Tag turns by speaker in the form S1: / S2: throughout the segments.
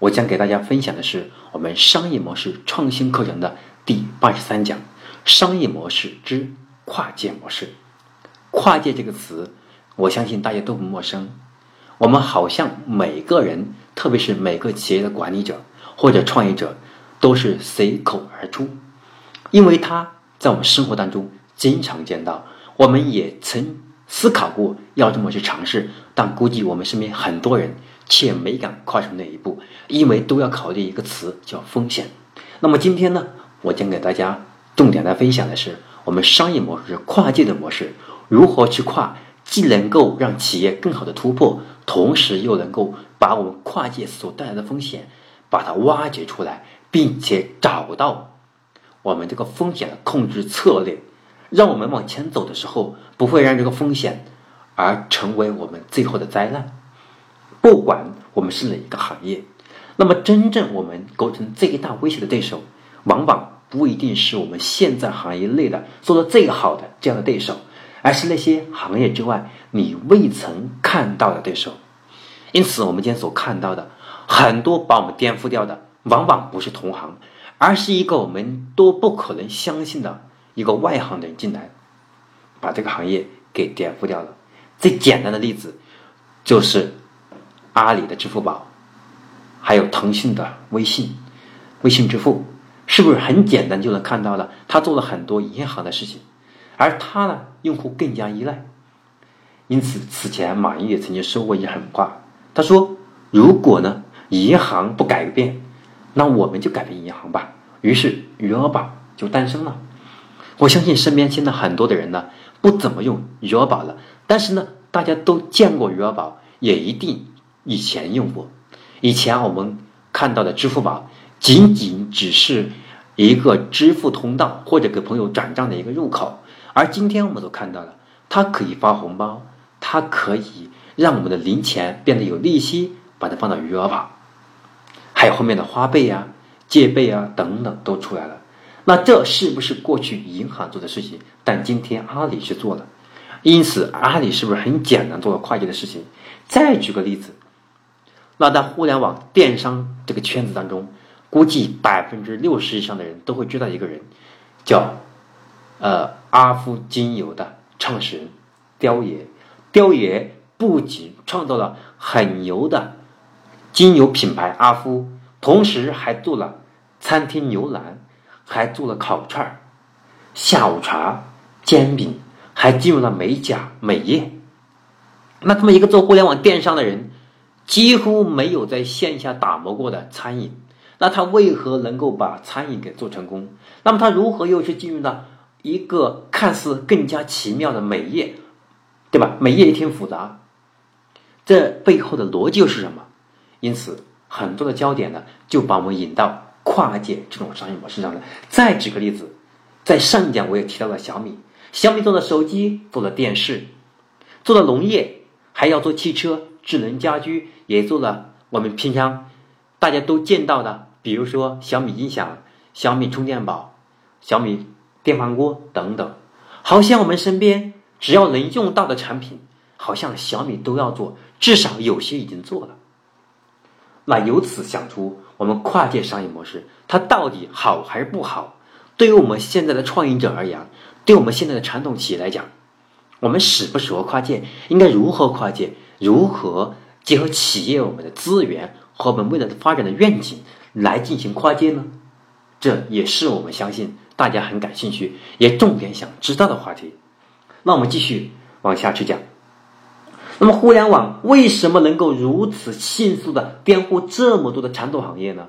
S1: 我将给大家分享的是我们商业模式创新课程的第八十三讲：商业模式之跨界模式。跨界这个词，我相信大家都不陌生。我们好像每个人，特别是每个企业的管理者或者创业者，都是随口而出，因为他在我们生活当中经常见到。我们也曾思考过要这么去尝试，但估计我们身边很多人。且没敢跨出那一步，因为都要考虑一个词叫风险。那么今天呢，我将给大家重点来分享的是我们商业模式跨界的模式，如何去跨，既能够让企业更好的突破，同时又能够把我们跨界所带来的风险把它挖掘出来，并且找到我们这个风险的控制策略，让我们往前走的时候不会让这个风险而成为我们最后的灾难。不管我们是哪一个行业，那么真正我们构成最大威胁的对手，往往不一定是我们现在行业内的做的最好的这样的对手，而是那些行业之外你未曾看到的对手。因此，我们今天所看到的很多把我们颠覆掉的，往往不是同行，而是一个我们都不可能相信的一个外行的人进来，把这个行业给颠覆掉了。最简单的例子就是。阿里的支付宝，还有腾讯的微信，微信支付，是不是很简单就能看到了？他做了很多银行的事情，而他呢，用户更加依赖。因此，此前马云也曾经说过一句狠话，他说：“如果呢，银行不改变，那我们就改变银行吧。”于是，余额宝就诞生了。我相信身边现在很多的人呢，不怎么用余额宝了，但是呢，大家都见过余额宝，也一定。以前用过，以前我们看到的支付宝仅仅只是一个支付通道或者给朋友转账的一个入口，而今天我们都看到了，它可以发红包，它可以让我们的零钱变得有利息，把它放到余额宝，还有后面的花呗啊、借呗啊等等都出来了。那这是不是过去银行做的事情？但今天阿里去做了，因此阿里是不是很简单做了跨界的事情？再举个例子。那在互联网电商这个圈子当中，估计百分之六十以上的人都会知道一个人，叫呃阿夫精油的创始人雕爷。雕爷不仅创造了很牛的精油品牌阿夫，同时还做了餐厅牛腩，还做了烤串儿下午茶、煎饼，还进入了美甲美业。那这么一个做互联网电商的人。几乎没有在线下打磨过的餐饮，那他为何能够把餐饮给做成功？那么他如何又去进入到一个看似更加奇妙的美业，对吧？美业也挺复杂，这背后的逻辑又是什么？因此，很多的焦点呢，就把我们引到跨界这种商业模式上了。再举个例子，在上一讲我也提到了小米，小米做的手机，做了电视，做了农业，还要做汽车。智能家居也做了，我们平常大家都见到的，比如说小米音响、小米充电宝、小米电饭锅等等，好像我们身边只要能用到的产品，好像小米都要做，至少有些已经做了。那由此想出我们跨界商业模式，它到底好还是不好？对于我们现在的创业者而言，对我们现在的传统企业来讲，我们适不适合跨界？应该如何跨界？如何结合企业我们的资源和我们未来的发展的愿景来进行跨界呢？这也是我们相信大家很感兴趣，也重点想知道的话题。那我们继续往下去讲。那么，互联网为什么能够如此迅速的颠覆这么多的传统行业呢？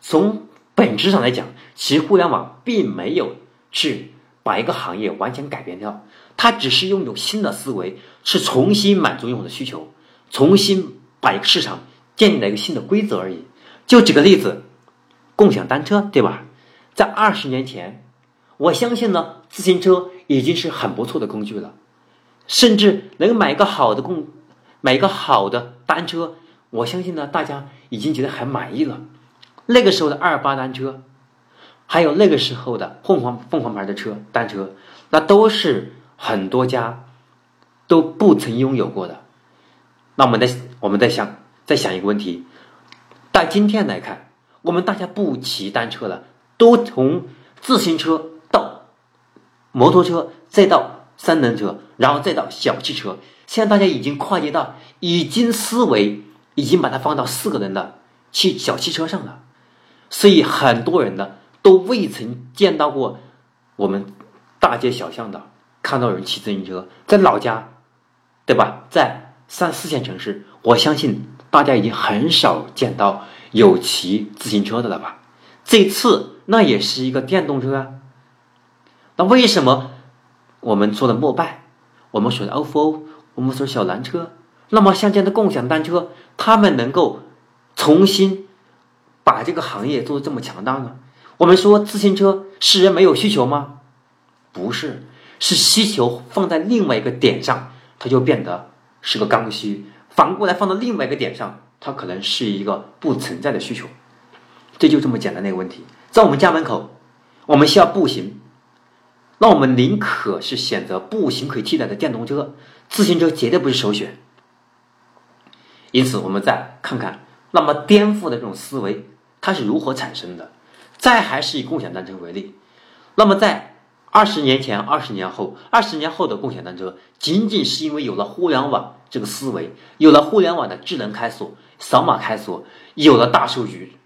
S1: 从本质上来讲，其实互联网并没有去把一个行业完全改变掉。它只是拥有新的思维，是重新满足用户的需求，重新把一个市场建立了一个新的规则而已。就举个例子，共享单车，对吧？在二十年前，我相信呢，自行车已经是很不错的工具了，甚至能买一个好的共，买一个好的单车，我相信呢，大家已经觉得很满意了。那个时候的二八单车，还有那个时候的凤凰凤凰牌的车单车，那都是很多家都不曾拥有过的。那我们再我们再想，再想一个问题，到今天来看，我们大家不骑单车了。都从自行车到摩托车，再到三轮车，然后再到小汽车。现在大家已经跨界到，已经思维已经把它放到四个人的汽小汽车上了。所以很多人呢都未曾见到过我们大街小巷的看到有人骑自行车，在老家，对吧？在三四线城市，我相信大家已经很少见到有骑自行车的了吧？这次那也是一个电动车啊，那为什么我们说的摩拜，我们说的 ofo，我们说小蓝车，那么像这样的共享单车，他们能够重新把这个行业做的这么强大呢？我们说自行车是人没有需求吗？不是，是需求放在另外一个点上，它就变得是个刚需；反过来放到另外一个点上，它可能是一个不存在的需求。这就这么简单的一个问题，在我们家门口，我们需要步行，那我们宁可是选择步行可以替代的电动车，自行车绝对不是首选。因此，我们再看看，那么颠覆的这种思维它是如何产生的？再还是以共享单车为例，那么在二十年前、二十年后、二十年后的共享单车，仅仅是因为有了互联网这个思维，有了互联网的智能开锁、扫码开锁，有了大数据。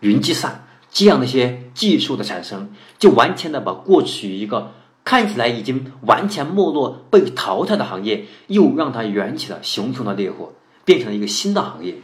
S1: 云计算这样的一些技术的产生，就完全的把过去一个看起来已经完全没落、被淘汰的行业，又让它燃起了熊熊的烈火，变成了一个新的行业。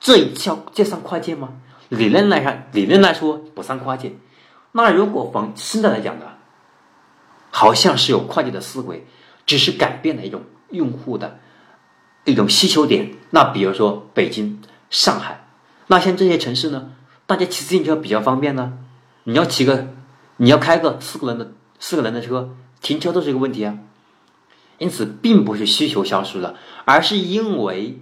S1: 这叫这算跨界吗？理论来上，理论来说不算跨界。那如果从现在来讲呢，好像是有跨界的思维，只是改变了一种用户的一种需求点。那比如说北京、上海，那像这些城市呢？大家骑自行车比较方便呢，你要骑个，你要开个四个人的四个人的车，停车都是一个问题啊。因此，并不是需求消失了，而是因为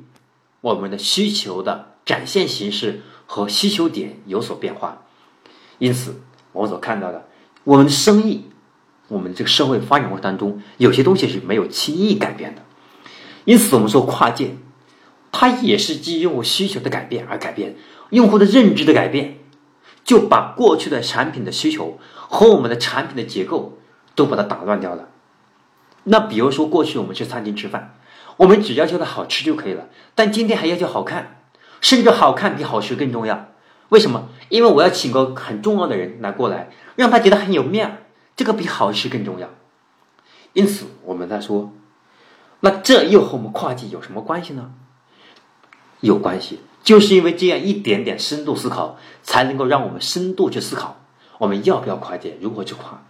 S1: 我们的需求的展现形式和需求点有所变化。因此，我们所看到的，我们的生意，我们这个社会发展过程当中，有些东西是没有轻易改变的。因此，我们说跨界，它也是基于用户需求的改变而改变。用户的认知的改变，就把过去的产品的需求和我们的产品的结构都把它打乱掉了。那比如说，过去我们去餐厅吃饭，我们只要求它好吃就可以了，但今天还要求好看，甚至好看比好吃更重要。为什么？因为我要请个很重要的人来过来，让他觉得很有面儿，这个比好吃更重要。因此，我们在说，那这又和我们跨界有什么关系呢？有关系。就是因为这样一点点深度思考，才能够让我们深度去思考，我们要不要跨界，如何去跨。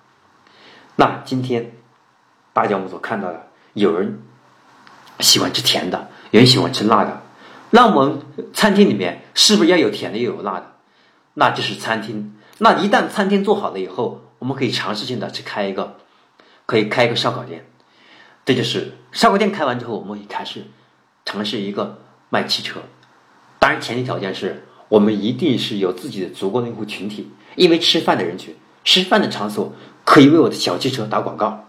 S1: 那今天大家我们所看到的，有人喜欢吃甜的，有人喜欢吃辣的，那我们餐厅里面是不是要有甜的又有辣的？那就是餐厅。那一旦餐厅做好了以后，我们可以尝试性的去开一个，可以开一个烧烤店。这就是烧烤店开完之后，我们可以开始尝试一个卖汽车。当然，前提条件是我们一定是有自己的足够的用户群体，因为吃饭的人群、吃饭的场所可以为我的小汽车打广告，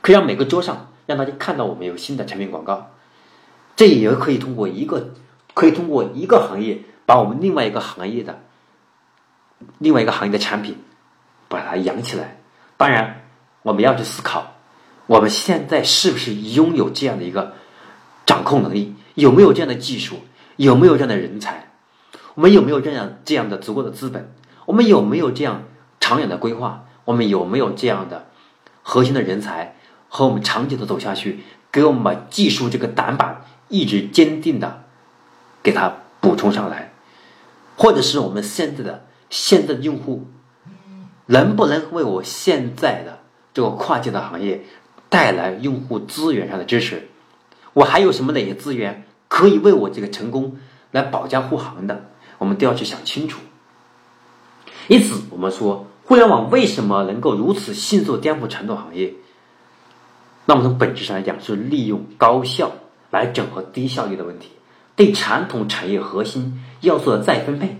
S1: 可以让每个桌上让大家看到我们有新的产品广告。这也可以通过一个，可以通过一个行业把我们另外一个行业的另外一个行业的产品把它养起来。当然，我们要去思考，我们现在是不是拥有这样的一个掌控能力，有没有这样的技术？有没有这样的人才？我们有没有这样这样的足够的资本？我们有没有这样长远的规划？我们有没有这样的核心的人才和我们长久的走下去，给我们把技术这个短板一直坚定的给它补充上来？或者是我们现在的现在的用户能不能为我现在的这个跨界的行业带来用户资源上的支持？我还有什么哪些资源？可以为我这个成功来保驾护航的，我们都要去想清楚。因此，我们说互联网为什么能够如此迅速颠覆传统行业？那么从本质上来讲，是利用高效来整合低效率的问题，对传统产业核心要素的再分配，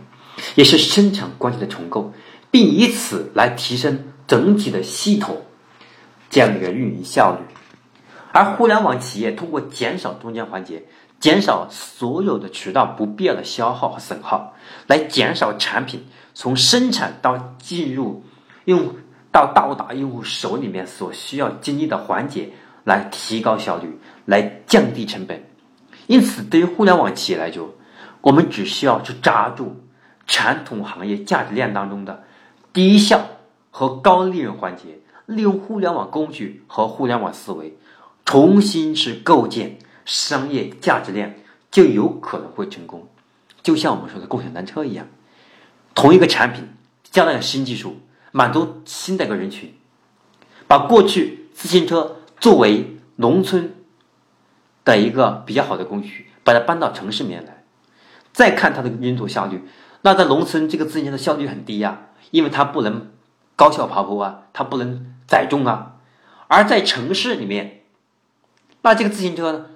S1: 也是生产关系的重构，并以此来提升整体的系统这样的一个运营效率。而互联网企业通过减少中间环节，减少所有的渠道不必要的消耗和损耗，来减少产品从生产到进入用到到达用户手里面所需要经历的环节，来提高效率，来降低成本。因此，对于互联网企业来说，我们只需要去抓住传统行业价值链当中的低效和高利润环节，利用互联网工具和互联网思维，重新去构建。商业价值链就有可能会成功，就像我们说的共享单车一样，同一个产品加了新技术，满足新的一个人群，把过去自行车作为农村的一个比较好的工具，把它搬到城市里面来，再看它的运作效率，那在农村这个自行车的效率很低呀，因为它不能高效爬坡啊，它不能载重啊，而在城市里面，那这个自行车呢？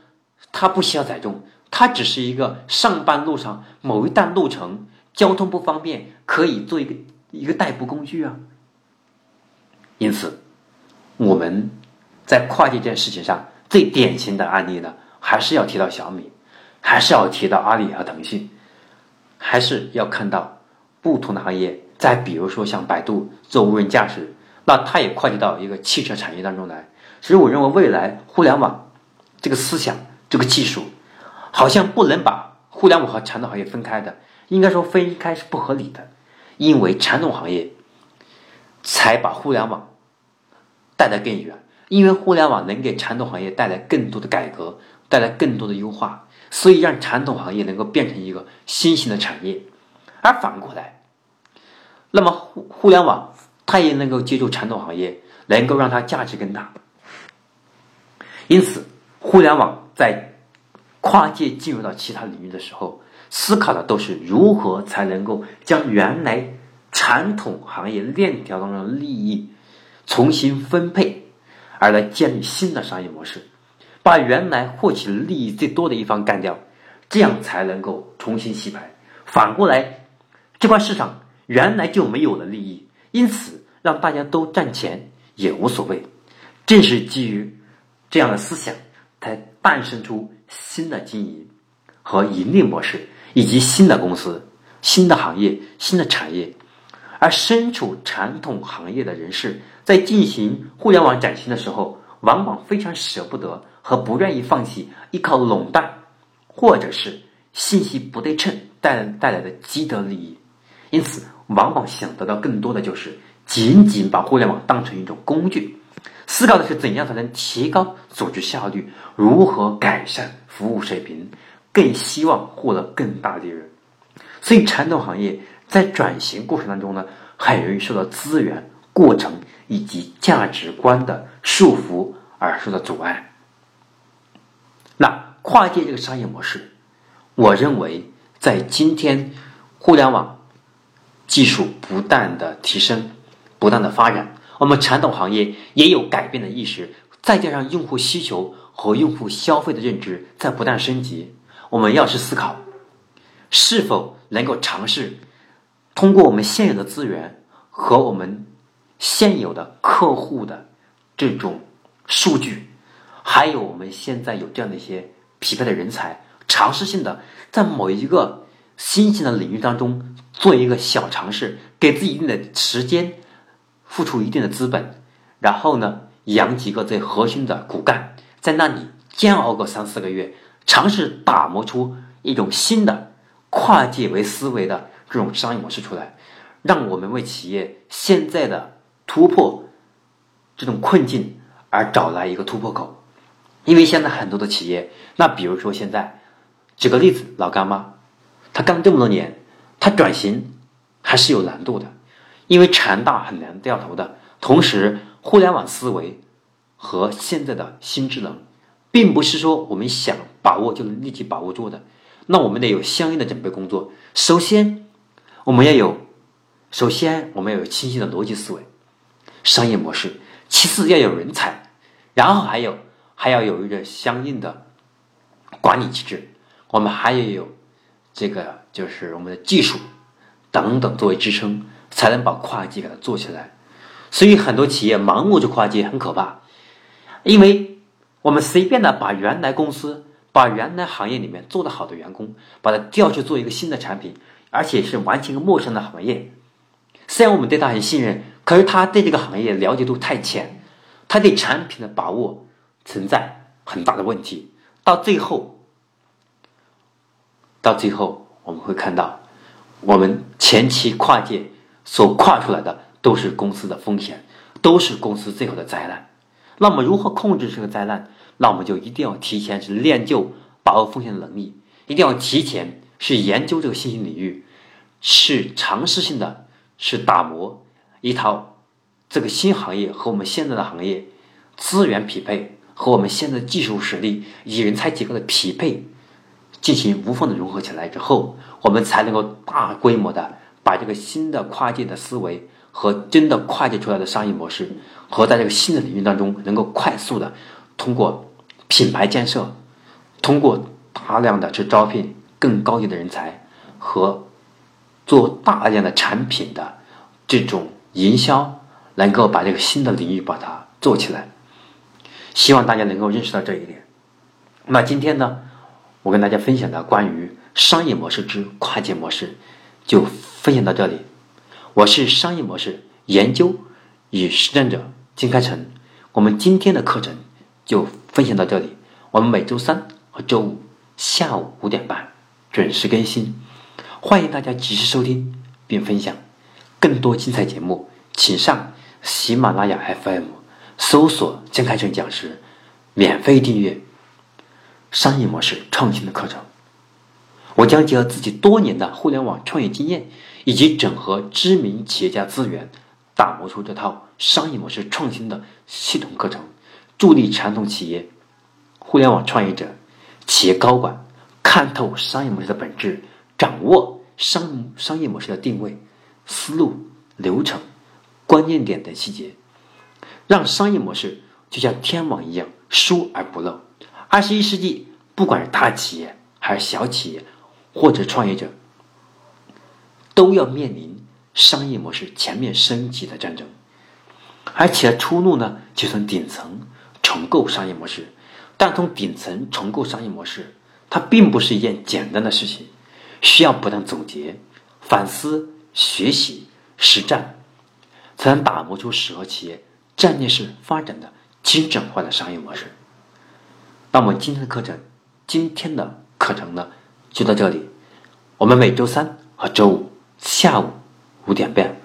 S1: 它不需要载重，它只是一个上班路上某一段路程交通不方便，可以做一个一个代步工具啊。因此，我们在跨界这件事情上最典型的案例呢，还是要提到小米，还是要提到阿里和腾讯，还是要看到不同的行业。再比如说像百度做无人驾驶，那它也跨界到一个汽车产业当中来。所以，我认为未来互联网这个思想。这个技术好像不能把互联网和传统行业分开的，应该说分开是不合理的，因为传统行业才把互联网带得更远，因为互联网能给传统行业带来更多的改革，带来更多的优化，所以让传统行业能够变成一个新型的产业，而反过来，那么互互联网它也能够接住传统行业，能够让它价值更大，因此互联网。在跨界进入到其他领域的时候，思考的都是如何才能够将原来传统行业链条当中的利益重新分配，而来建立新的商业模式，把原来获取利益最多的一方干掉，这样才能够重新洗牌。反过来，这块市场原来就没有了利益，因此让大家都赚钱也无所谓。正是基于这样的思想。才诞生出新的经营和盈利模式，以及新的公司、新的行业、新的产业。而身处传统行业的人士，在进行互联网转型的时候，往往非常舍不得和不愿意放弃依靠垄断或者是信息不对称带带来的积德利益，因此往往想得到更多的就是仅仅把互联网当成一种工具。思考的是怎样才能提高组织效率，如何改善服务水平，更希望获得更大利润。所以，传统行业在转型过程当中呢，很容易受到资源、过程以及价值观的束缚而受到阻碍。那跨界这个商业模式，我认为在今天互联网技术不断的提升、不断的发展。我们传统行业也有改变的意识，再加上用户需求和用户消费的认知在不断升级，我们要去思考，是否能够尝试通过我们现有的资源和我们现有的客户的这种数据，还有我们现在有这样的一些匹配的人才，尝试性的在某一个新型的领域当中做一个小尝试，给自己一定的时间。付出一定的资本，然后呢，养几个最核心的骨干，在那里煎熬个三四个月，尝试打磨出一种新的跨界为思维的这种商业模式出来，让我们为企业现在的突破这种困境而找来一个突破口。因为现在很多的企业，那比如说现在，举个例子，老干妈，他干了这么多年，他转型还是有难度的。因为船大很难掉头的，同时互联网思维和现在的新智能，并不是说我们想把握就能立即把握住的。那我们得有相应的准备工作。首先，我们要有首先我们要有清晰的逻辑思维、商业模式；其次要有人才，然后还有还要有一个相应的管理机制。我们还要有这个就是我们的技术等等作为支撑，才能把跨界给它做起来。所以很多企业盲目去跨界很可怕，因为我们随便的把原来公司、把原来行业里面做得好的员工，把他调去做一个新的产品，而且是完全陌生的行业。虽然我们对他很信任，可是他对这个行业了解度太浅，他对产品的把握存在很大的问题。到最后，到最后我们会看到，我们前期跨界所跨出来的。都是公司的风险，都是公司最后的灾难。那么，如何控制这个灾难？那我们就一定要提前是练就把握风险的能力，一定要提前是研究这个新兴领域，是尝试性的，是打磨一套这个新行业和我们现在的行业资源匹配和我们现在技术实力以人才结构的匹配进行无缝的融合起来之后，我们才能够大规模的把这个新的跨界的思维。和真的跨界出来的商业模式，和在这个新的领域当中，能够快速的通过品牌建设，通过大量的去招聘更高级的人才，和做大量的产品的这种营销，能够把这个新的领域把它做起来。希望大家能够认识到这一点。那今天呢，我跟大家分享的关于商业模式之跨界模式，就分享到这里。我是商业模式研究与实战者金开成，我们今天的课程就分享到这里。我们每周三和周五下午五点半准时更新，欢迎大家及时收听并分享。更多精彩节目，请上喜马拉雅 FM 搜索“金开成讲师”，免费订阅商业模式创新的课程。我将结合自己多年的互联网创业经验。以及整合知名企业家资源，打磨出这套商业模式创新的系统课程，助力传统企业、互联网创业者、企业高管看透商业模式的本质，掌握商商业模式的定位、思路、流程、关键点等细节，让商业模式就像天网一样疏而不漏。二十一世纪，不管是大企业还是小企业，或者创业者。都要面临商业模式全面升级的战争，而且出路呢，就从顶层重构商业模式。但从顶层重构商业模式，它并不是一件简单的事情，需要不断总结、反思、学习、实战，才能打磨出适合企业战略式发展的精准化的商业模式。那么今天的课程，今天的课程呢，就到这里。我们每周三和周五。下午五点半，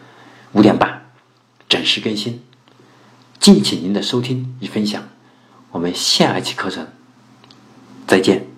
S1: 五点半准时更新，敬请您的收听与分享。我们下一期课程再见。